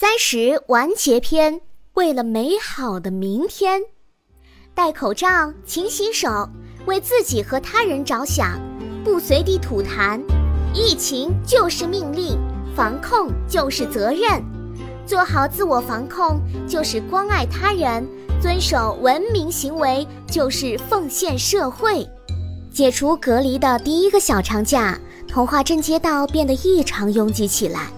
三十完结篇，为了美好的明天，戴口罩，勤洗手，为自己和他人着想，不随地吐痰。疫情就是命令，防控就是责任，做好自我防控就是关爱他人，遵守文明行为就是奉献社会。解除隔离的第一个小长假，童话镇街道变得异常拥挤起来。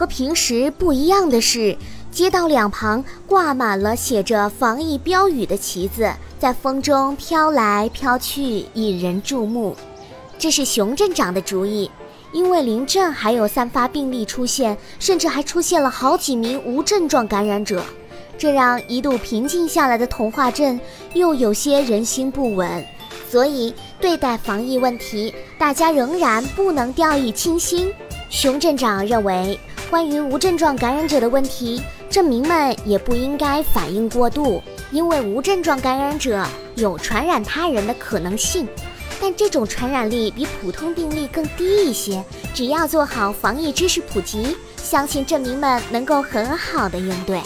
和平时不一样的是，街道两旁挂满了写着防疫标语的旗子，在风中飘来飘去，引人注目。这是熊镇长的主意，因为邻镇还有散发病例出现，甚至还出现了好几名无症状感染者，这让一度平静下来的童话镇又有些人心不稳。所以，对待防疫问题，大家仍然不能掉以轻心。熊镇长认为。关于无症状感染者的问题，镇民们也不应该反应过度，因为无症状感染者有传染他人的可能性，但这种传染力比普通病例更低一些。只要做好防疫知识普及，相信镇民们能够很好的应对。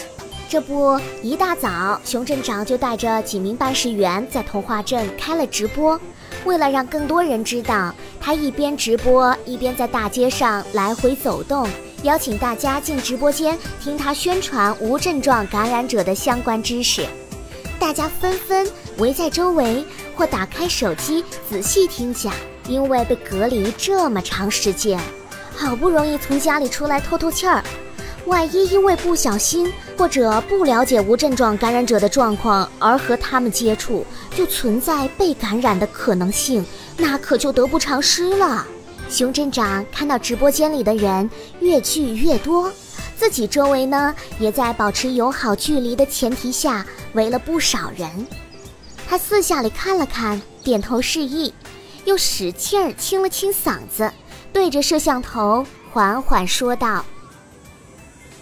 这不，一大早，熊镇长就带着几名办事员在童话镇开了直播。为了让更多人知道，他一边直播一边在大街上来回走动。邀请大家进直播间听他宣传无症状感染者的相关知识，大家纷纷围在周围或打开手机仔细听讲。因为被隔离这么长时间，好不容易从家里出来透透气儿，万一因为不小心或者不了解无症状感染者的状况而和他们接触，就存在被感染的可能性，那可就得不偿失了。熊镇长看到直播间里的人越聚越多，自己周围呢也在保持友好距离的前提下围了不少人。他四下里看了看，点头示意，又使劲儿清了清嗓子，对着摄像头缓缓说道：“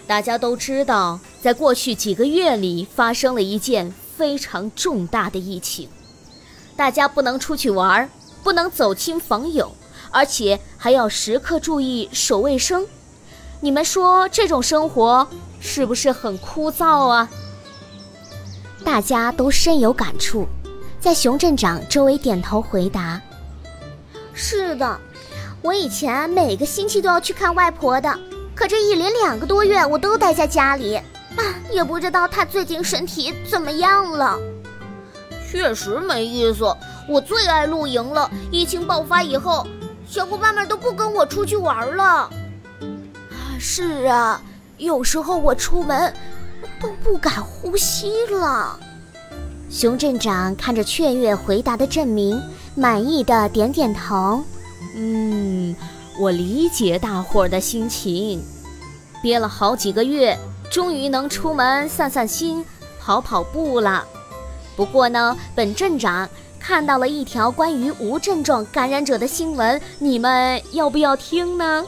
大家都知道，在过去几个月里发生了一件非常重大的疫情，大家不能出去玩，不能走亲访友。”而且还要时刻注意手卫生，你们说这种生活是不是很枯燥啊？大家都深有感触，在熊镇长周围点头回答：“是的，我以前每个星期都要去看外婆的，可这一连两个多月我都待在家里，啊，也不知道她最近身体怎么样了。确实没意思，我最爱露营了。疫情爆发以后。”小伙伴们都不跟我出去玩了。啊是啊，有时候我出门都不敢呼吸了。熊镇长看着雀跃回答的镇民，满意的点点头。嗯，我理解大伙儿的心情。憋了好几个月，终于能出门散散心、跑跑步了。不过呢，本镇长。看到了一条关于无症状感染者的新闻，你们要不要听呢？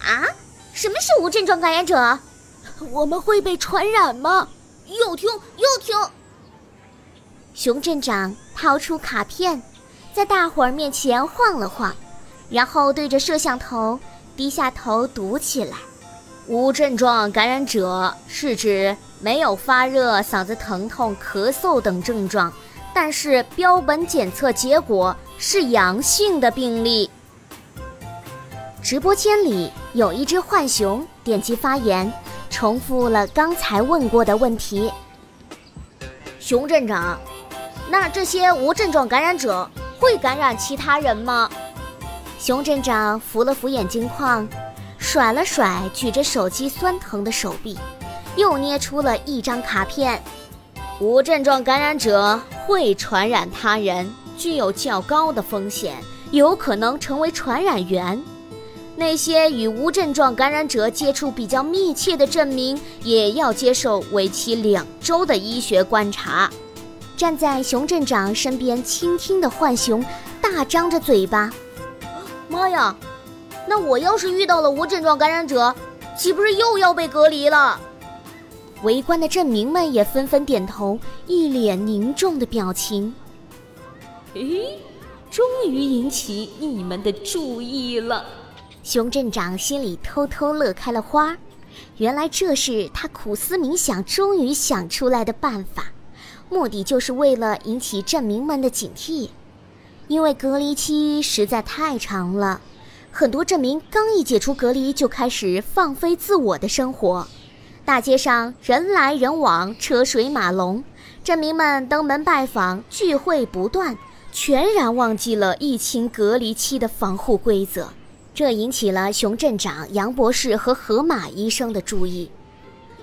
啊，什么是无症状感染者？我们会被传染吗？又听又听。熊镇长掏出卡片，在大伙儿面前晃了晃，然后对着摄像头低下头读起来：无症状感染者是指没有发热、嗓子疼痛、咳嗽等症状。但是标本检测结果是阳性的病例。直播间里有一只浣熊点击发言，重复了刚才问过的问题。熊镇长，那这些无症状感染者会感染其他人吗？熊镇长扶了扶眼镜框，甩了甩举着手机酸疼的手臂，又捏出了一张卡片。无症状感染者会传染他人，具有较高的风险，有可能成为传染源。那些与无症状感染者接触比较密切的证明，也要接受为期两周的医学观察。站在熊镇长身边倾听的浣熊大张着嘴巴：“妈呀，那我要是遇到了无症状感染者，岂不是又要被隔离了？”围观的镇民们也纷纷点头，一脸凝重的表情。诶，终于引起你们的注意了。熊镇长心里偷偷乐开了花，原来这是他苦思冥想终于想出来的办法，目的就是为了引起镇民们的警惕。因为隔离期实在太长了，很多镇民刚一解除隔离就开始放飞自我的生活，大街上人来人往，车水马龙，镇民们登门拜访，聚会不断，全然忘记了疫情隔离期的防护规则。这引起了熊镇长杨博士和河马医生的注意，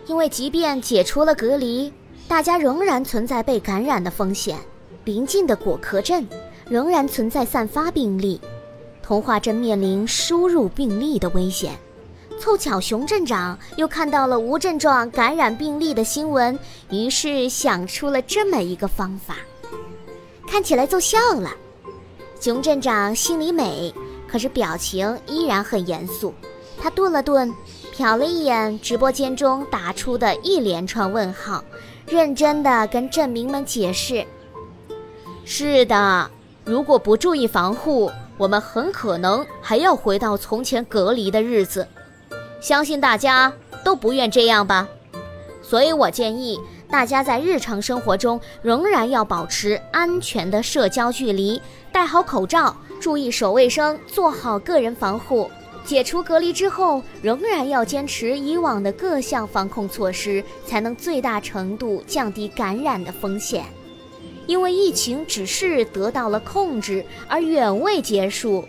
因为即便解除了隔离，大家仍然存在被感染的风险。邻近的果壳镇仍然存在散发病例，童话镇面临输入病例的危险。凑巧熊镇长又看到了无症状感染病例的新闻，于是想出了这么一个方法，看起来奏效了。熊镇长心里美。可是表情依然很严肃，他顿了顿，瞟了一眼直播间中打出的一连串问号，认真的跟镇民们解释：“是的，如果不注意防护，我们很可能还要回到从前隔离的日子。相信大家都不愿这样吧？所以我建议大家在日常生活中仍然要保持安全的社交距离，戴好口罩。”注意手卫生，做好个人防护。解除隔离之后，仍然要坚持以往的各项防控措施，才能最大程度降低感染的风险。因为疫情只是得到了控制，而远未结束，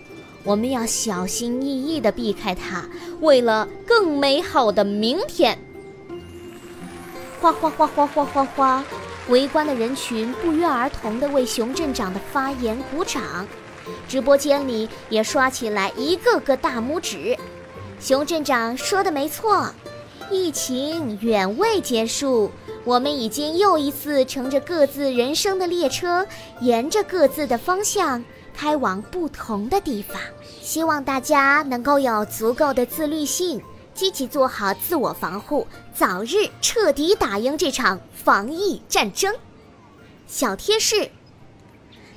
我们要小心翼翼地避开它，为了更美好的明天。哗哗哗哗哗哗哗！围观的人群不约而同地为熊镇长的发言鼓掌。直播间里也刷起来一个个大拇指。熊镇长说的没错，疫情远未结束，我们已经又一次乘着各自人生的列车，沿着各自的方向开往不同的地方。希望大家能够有足够的自律性，积极做好自我防护，早日彻底打赢这场防疫战争。小贴士。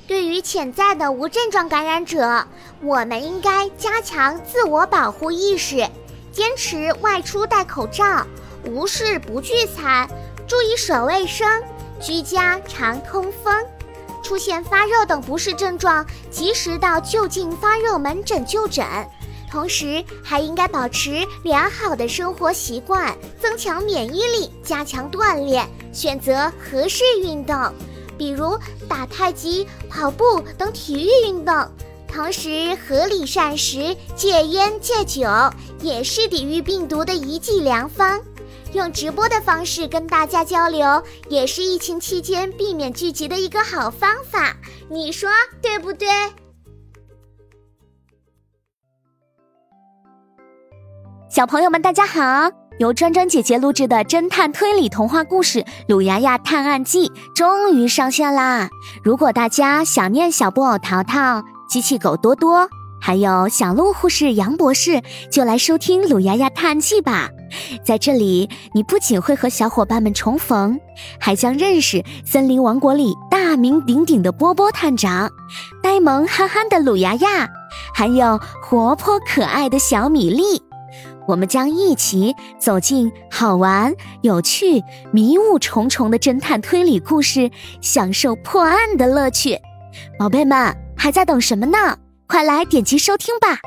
对于潜在的无症状感染者，我们应该加强自我保护意识，坚持外出戴口罩，无事不聚餐，注意手卫生，居家常通风。出现发热等不适症状，及时到就近发热门诊就诊。同时，还应该保持良好的生活习惯，增强免疫力，加强锻炼，选择合适运动。比如打太极、跑步等体育运动，同时合理膳食、戒烟戒酒，也是抵御病毒的一剂良方。用直播的方式跟大家交流，也是疫情期间避免聚集的一个好方法。你说对不对？小朋友们，大家好。由专专姐姐录制的侦探推理童话故事《鲁牙牙探案记》终于上线啦！如果大家想念小布偶淘淘、机器狗多多，还有小鹿护士杨博士，就来收听《鲁牙牙探案记》吧。在这里，你不仅会和小伙伴们重逢，还将认识森林王国里大名鼎鼎的波波探长、呆萌憨憨的鲁牙牙，还有活泼可爱的小米粒。我们将一起走进好玩、有趣、迷雾重重的侦探推理故事，享受破案的乐趣。宝贝们还在等什么呢？快来点击收听吧！